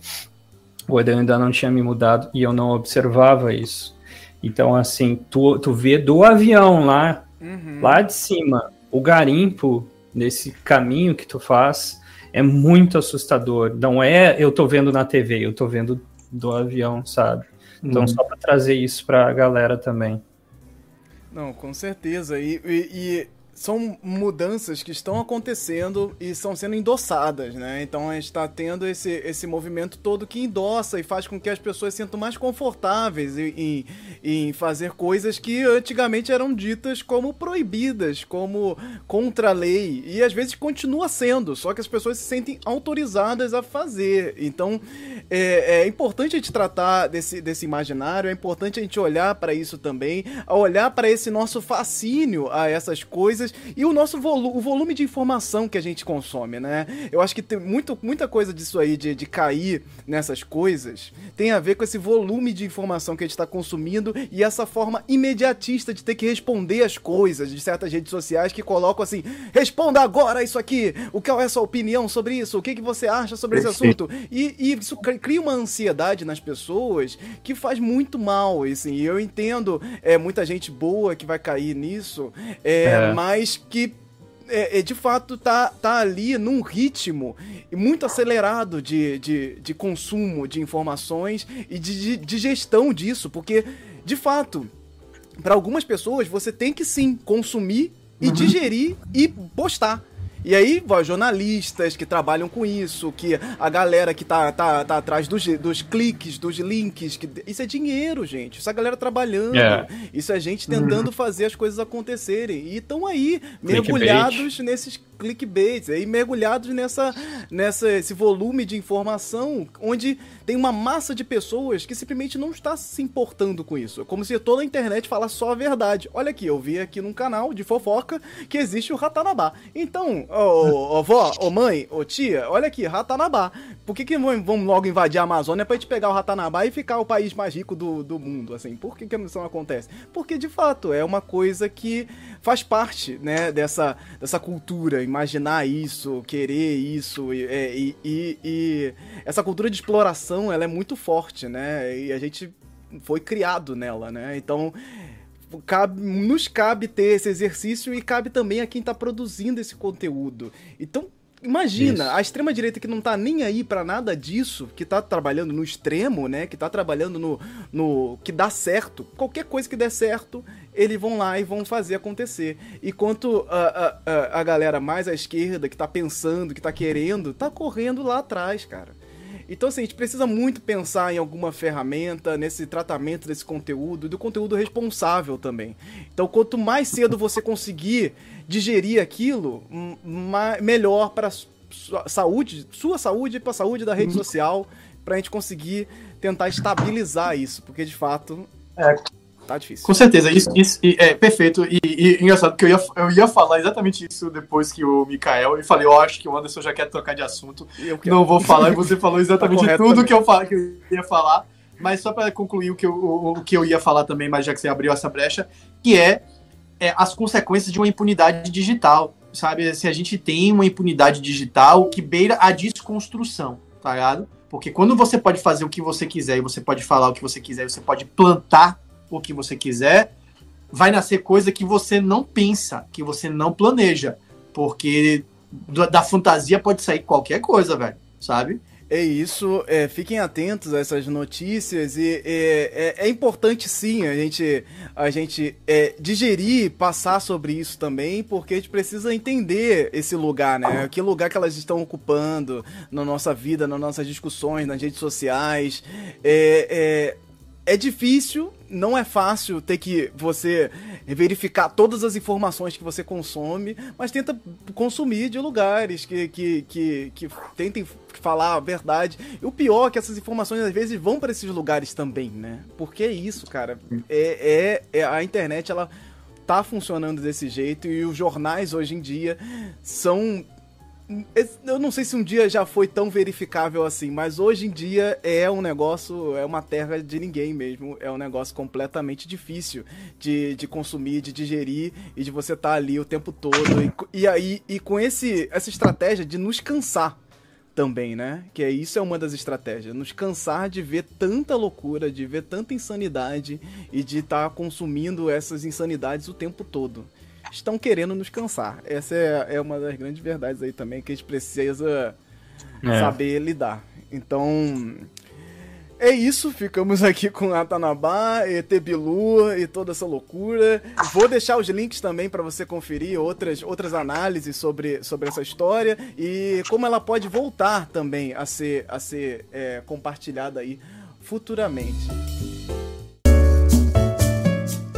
Speaker 2: O Edel ainda não tinha me mudado e eu não observava isso. Então, assim, tu, tu vê do avião lá, uhum. lá de cima, o garimpo nesse caminho que tu faz é muito assustador. Não é eu tô vendo na TV, eu tô vendo do avião, sabe? Então, uhum. só para trazer isso para a galera também.
Speaker 1: Não, com certeza. E, e, e, são mudanças que estão acontecendo e estão sendo endossadas, né? Então a gente está tendo esse, esse movimento todo que endossa e faz com que as pessoas se sintam mais confortáveis em, em, em fazer coisas que antigamente eram ditas como proibidas, como contra a lei. E às vezes continua sendo, só que as pessoas se sentem autorizadas a fazer. Então é, é importante a gente tratar desse, desse imaginário, é importante a gente olhar para isso também, olhar para esse nosso fascínio a essas coisas e o nosso volu o volume de informação que a gente consome, né? Eu acho que tem muito, muita coisa disso aí, de, de cair nessas coisas, tem a ver com esse volume de informação que a gente está consumindo e essa forma imediatista de ter que responder as coisas de certas redes sociais que colocam assim: responda agora isso aqui, o que é a sua opinião sobre isso, o que, que você acha sobre esse assunto? E, e isso cria uma ansiedade nas pessoas que faz muito mal, assim, e eu entendo é, muita gente boa que vai cair nisso, é, é. mas mas que é, é, de fato tá, tá ali num ritmo muito acelerado de, de, de consumo de informações e de, de, de gestão disso, porque de fato, para algumas pessoas você tem que sim consumir e uhum. digerir e postar. E aí, ó, jornalistas que trabalham com isso, que a galera que tá, tá, tá atrás dos, dos cliques, dos links, que, isso é dinheiro, gente. Isso é a galera trabalhando. É. Isso é gente tentando uhum. fazer as coisas acontecerem. E estão aí, mergulhados nesses clickbaits, aí mergulhados nessa, nessa esse volume de informação onde tem uma massa de pessoas que simplesmente não está se importando com isso. É como se toda a internet falasse só a verdade. Olha aqui, eu vi aqui num canal de fofoca que existe o Ratanabá. Então, ô, ô vó, ô mãe, ô tia, olha aqui, Ratanabá. Por que, que vamos logo invadir a Amazônia pra gente pegar o Ratanabá e ficar o país mais rico do, do mundo, assim? Por que, que isso não acontece? Porque, de fato, é uma coisa que faz parte, né, dessa, dessa cultura, imaginar isso, querer isso, e, é, e, e, e essa cultura de exploração, ela é muito forte, né, e a gente foi criado nela, né, então cabe, nos cabe ter esse exercício e cabe também a quem está produzindo esse conteúdo. Então, Imagina, Isso. a extrema direita que não tá nem aí para nada disso, que tá trabalhando no extremo, né? Que tá trabalhando no, no que dá certo. Qualquer coisa que der certo, eles vão lá e vão fazer acontecer. Enquanto a, a, a galera mais à esquerda, que tá pensando, que tá querendo, tá correndo lá atrás, cara. Então, assim, a gente precisa muito pensar em alguma ferramenta, nesse tratamento desse conteúdo, e do conteúdo responsável também. Então, quanto mais cedo você conseguir digerir aquilo, melhor para sua saúde, sua saúde e para a saúde da rede uhum. social, para a gente conseguir tentar estabilizar isso, porque de fato
Speaker 5: é. Tá difícil. Com certeza, isso, isso é perfeito. E, e, engraçado que eu ia, eu ia falar exatamente isso depois que o Mikael, e falei, eu acho que o Anderson já quer trocar de assunto. Não vou falar, e você falou exatamente tá tudo que eu, que eu ia falar. Mas só para concluir o que, eu, o, o que eu ia falar também, mas já que você abriu essa brecha, que é é, as consequências de uma impunidade digital, sabe? Se a gente tem uma impunidade digital que beira a desconstrução, tá ligado? Porque quando você pode fazer o que você quiser e você pode falar o que você quiser, você pode plantar o que você quiser, vai nascer coisa que você não pensa, que você não planeja, porque da fantasia pode sair qualquer coisa, velho, sabe?
Speaker 1: É isso, é, fiquem atentos a essas notícias e é, é, é importante sim a gente, a gente é, digerir, passar sobre isso também, porque a gente precisa entender esse lugar, né? Que lugar que elas estão ocupando na nossa vida, nas nossas discussões, nas redes sociais. É, é é difícil, não é fácil ter que você verificar todas as informações que você consome, mas tenta consumir de lugares que, que, que, que tentem falar a verdade. E o pior é que essas informações às vezes vão para esses lugares também, né? Porque é isso, cara. É, é, é a internet, ela tá funcionando desse jeito e os jornais hoje em dia são eu não sei se um dia já foi tão verificável assim, mas hoje em dia é um negócio, é uma terra de ninguém mesmo. É um negócio completamente difícil de, de consumir, de digerir e de você estar tá ali o tempo todo. E, e aí, e com esse, essa estratégia de nos cansar também, né? Que é isso é uma das estratégias, nos cansar de ver tanta loucura, de ver tanta insanidade e de estar tá consumindo essas insanidades o tempo todo estão querendo nos cansar. Essa é, é uma das grandes verdades aí também que a gente precisa é. saber lidar. Então, é isso, ficamos aqui com Atanabá, Etebilu e toda essa loucura. Vou deixar os links também para você conferir outras, outras análises sobre, sobre essa história e como ela pode voltar também a ser, a ser é, compartilhada aí futuramente.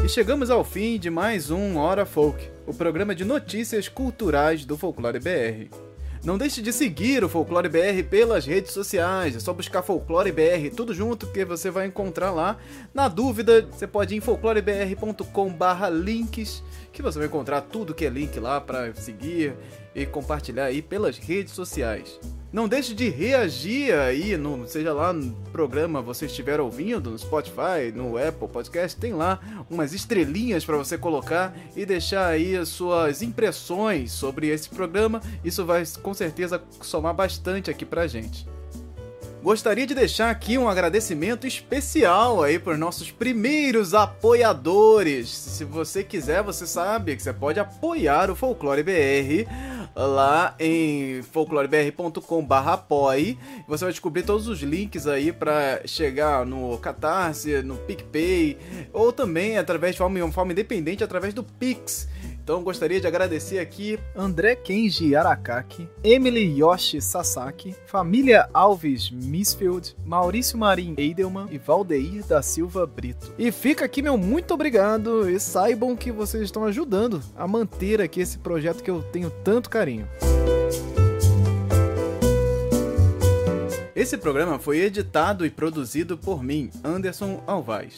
Speaker 1: E chegamos ao fim de mais um Hora Folk, o programa de notícias culturais do Folclore BR. Não deixe de seguir o Folclore BR pelas redes sociais. É só buscar Folclore BR tudo junto que você vai encontrar lá. Na dúvida, você pode ir em folclorebr.com/links que você vai encontrar tudo que é link lá para seguir e compartilhar aí pelas redes sociais. Não deixe de reagir aí, no, seja lá no programa você estiver ouvindo, no Spotify, no Apple Podcast, tem lá umas estrelinhas para você colocar e deixar aí as suas impressões sobre esse programa. Isso vai com certeza somar bastante aqui pra gente. Gostaria de deixar aqui um agradecimento especial aí para nossos primeiros apoiadores. Se você quiser, você sabe que você pode apoiar o Folclore BR lá em folclorebr.com/apoie. Você vai descobrir todos os links aí para chegar no Catarse, no PicPay ou também através de forma, forma independente através do Pix. Então gostaria de agradecer aqui André Kenji Arakaki, Emily Yoshi Sasaki, família Alves Misfield, Maurício Marim Eidelman e Valdeir da Silva Brito. E fica aqui meu muito obrigado e saibam que vocês estão ajudando a manter aqui esse projeto que eu tenho tanto carinho. Esse programa foi editado e produzido por mim, Anderson Alvaz.